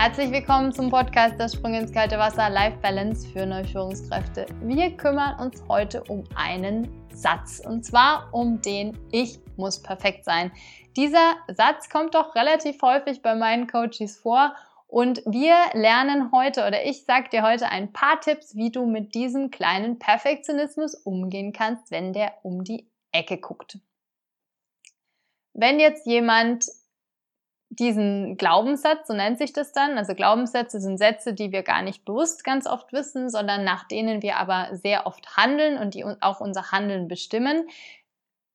Herzlich willkommen zum Podcast Der Sprung ins kalte Wasser Life Balance für neue Führungskräfte. Wir kümmern uns heute um einen Satz und zwar um den Ich muss perfekt sein. Dieser Satz kommt doch relativ häufig bei meinen Coaches vor und wir lernen heute oder ich sage dir heute ein paar Tipps, wie du mit diesem kleinen Perfektionismus umgehen kannst, wenn der um die Ecke guckt. Wenn jetzt jemand diesen Glaubenssatz, so nennt sich das dann. Also Glaubenssätze sind Sätze, die wir gar nicht bewusst ganz oft wissen, sondern nach denen wir aber sehr oft handeln und die auch unser Handeln bestimmen,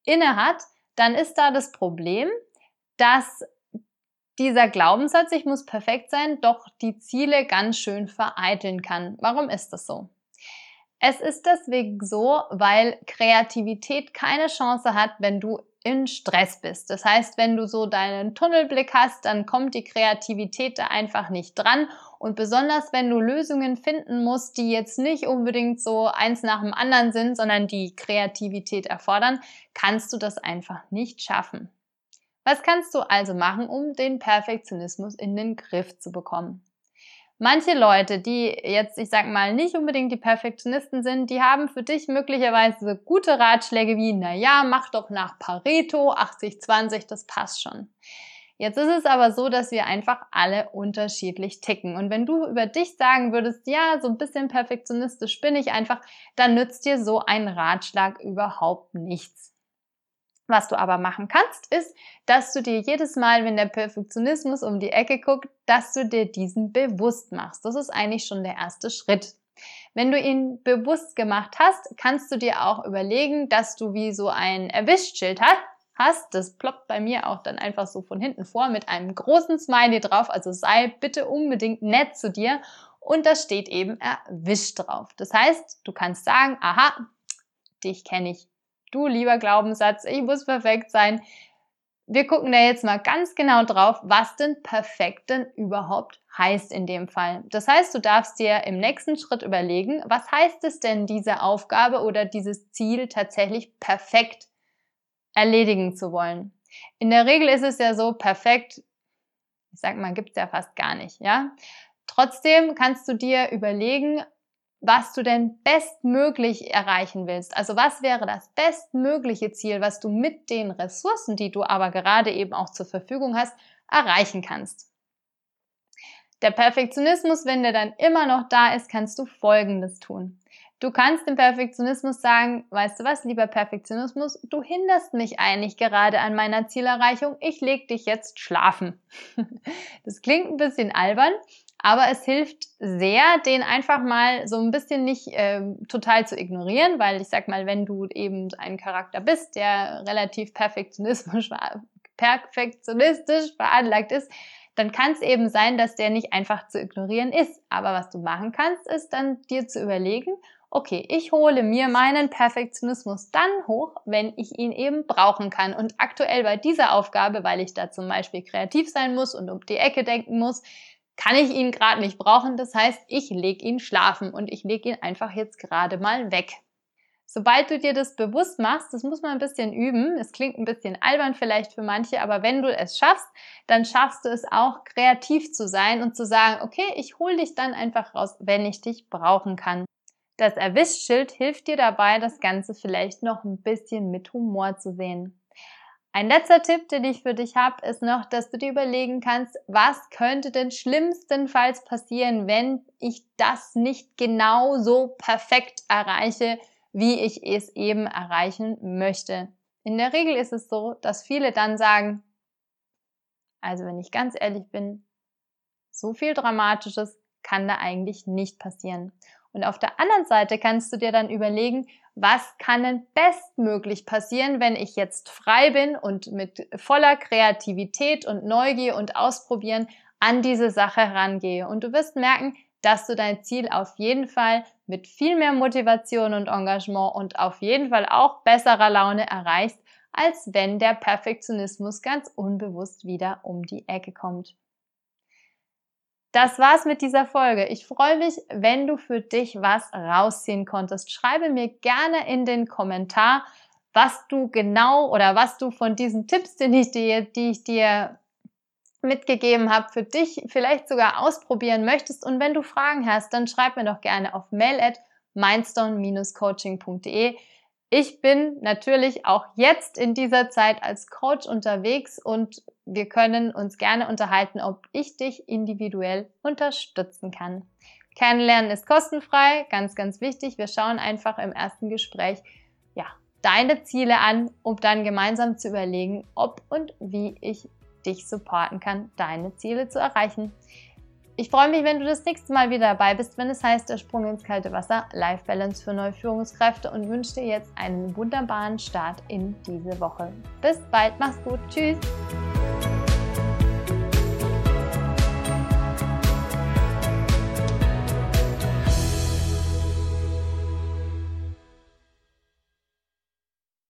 innehat, dann ist da das Problem, dass dieser Glaubenssatz, ich muss perfekt sein, doch die Ziele ganz schön vereiteln kann. Warum ist das so? Es ist deswegen so, weil Kreativität keine Chance hat, wenn du in Stress bist. Das heißt, wenn du so deinen Tunnelblick hast, dann kommt die Kreativität da einfach nicht dran. Und besonders wenn du Lösungen finden musst, die jetzt nicht unbedingt so eins nach dem anderen sind, sondern die Kreativität erfordern, kannst du das einfach nicht schaffen. Was kannst du also machen, um den Perfektionismus in den Griff zu bekommen? Manche Leute, die jetzt, ich sag mal, nicht unbedingt die Perfektionisten sind, die haben für dich möglicherweise gute Ratschläge wie, na ja, mach doch nach Pareto 80-20, das passt schon. Jetzt ist es aber so, dass wir einfach alle unterschiedlich ticken. Und wenn du über dich sagen würdest, ja, so ein bisschen perfektionistisch bin ich einfach, dann nützt dir so ein Ratschlag überhaupt nichts. Was du aber machen kannst, ist, dass du dir jedes Mal, wenn der Perfektionismus um die Ecke guckt, dass du dir diesen bewusst machst. Das ist eigentlich schon der erste Schritt. Wenn du ihn bewusst gemacht hast, kannst du dir auch überlegen, dass du wie so ein Erwischtschild hast. Das ploppt bei mir auch dann einfach so von hinten vor mit einem großen Smiley drauf. Also sei bitte unbedingt nett zu dir. Und da steht eben erwischt drauf. Das heißt, du kannst sagen, aha, dich kenne ich du lieber Glaubenssatz, ich muss perfekt sein. Wir gucken da jetzt mal ganz genau drauf, was denn perfekt denn überhaupt heißt in dem Fall. Das heißt, du darfst dir im nächsten Schritt überlegen, was heißt es denn, diese Aufgabe oder dieses Ziel tatsächlich perfekt erledigen zu wollen. In der Regel ist es ja so, perfekt, ich sag mal, gibt's ja fast gar nicht, ja. Trotzdem kannst du dir überlegen, was du denn bestmöglich erreichen willst. Also was wäre das bestmögliche Ziel, was du mit den Ressourcen, die du aber gerade eben auch zur Verfügung hast, erreichen kannst. Der Perfektionismus, wenn der dann immer noch da ist, kannst du Folgendes tun. Du kannst dem Perfektionismus sagen, weißt du was, lieber Perfektionismus, du hinderst mich eigentlich gerade an meiner Zielerreichung, ich leg dich jetzt schlafen. Das klingt ein bisschen albern, aber es hilft sehr, den einfach mal so ein bisschen nicht äh, total zu ignorieren, weil ich sag mal, wenn du eben ein Charakter bist, der relativ perfektionistisch, perfektionistisch veranlagt ist, dann kann es eben sein, dass der nicht einfach zu ignorieren ist. Aber was du machen kannst, ist dann dir zu überlegen, okay, ich hole mir meinen Perfektionismus dann hoch, wenn ich ihn eben brauchen kann. Und aktuell bei dieser Aufgabe, weil ich da zum Beispiel kreativ sein muss und um die Ecke denken muss, kann ich ihn gerade nicht brauchen. Das heißt, ich lege ihn schlafen und ich lege ihn einfach jetzt gerade mal weg. Sobald du dir das bewusst machst, das muss man ein bisschen üben. Es klingt ein bisschen albern vielleicht für manche, aber wenn du es schaffst, dann schaffst du es auch kreativ zu sein und zu sagen, okay, ich hole dich dann einfach raus, wenn ich dich brauchen kann. Das Erwischt-Schild hilft dir dabei, das Ganze vielleicht noch ein bisschen mit Humor zu sehen. Ein letzter Tipp, den ich für dich habe, ist noch, dass du dir überlegen kannst, was könnte denn schlimmstenfalls passieren, wenn ich das nicht genau so perfekt erreiche, wie ich es eben erreichen möchte. In der Regel ist es so, dass viele dann sagen, also wenn ich ganz ehrlich bin, so viel Dramatisches kann da eigentlich nicht passieren. Und auf der anderen Seite kannst du dir dann überlegen, was kann denn bestmöglich passieren, wenn ich jetzt frei bin und mit voller Kreativität und Neugier und Ausprobieren an diese Sache herangehe. Und du wirst merken, dass du dein Ziel auf jeden Fall mit viel mehr Motivation und Engagement und auf jeden Fall auch besserer Laune erreichst, als wenn der Perfektionismus ganz unbewusst wieder um die Ecke kommt. Das war's mit dieser Folge. Ich freue mich, wenn du für dich was rausziehen konntest. Schreibe mir gerne in den Kommentar, was du genau oder was du von diesen Tipps, die ich dir, die ich dir mitgegeben habe, für dich vielleicht sogar ausprobieren möchtest. Und wenn du Fragen hast, dann schreib mir doch gerne auf mail at mindstone-coaching.de. Ich bin natürlich auch jetzt in dieser Zeit als Coach unterwegs und wir können uns gerne unterhalten, ob ich dich individuell unterstützen kann. Kennenlernen ist kostenfrei, ganz, ganz wichtig. Wir schauen einfach im ersten Gespräch, ja, deine Ziele an, um dann gemeinsam zu überlegen, ob und wie ich dich supporten kann, deine Ziele zu erreichen. Ich freue mich, wenn du das nächste Mal wieder dabei bist, wenn es heißt, der Sprung ins kalte Wasser, Life Balance für neue Führungskräfte und wünsche dir jetzt einen wunderbaren Start in diese Woche. Bis bald, mach's gut, tschüss!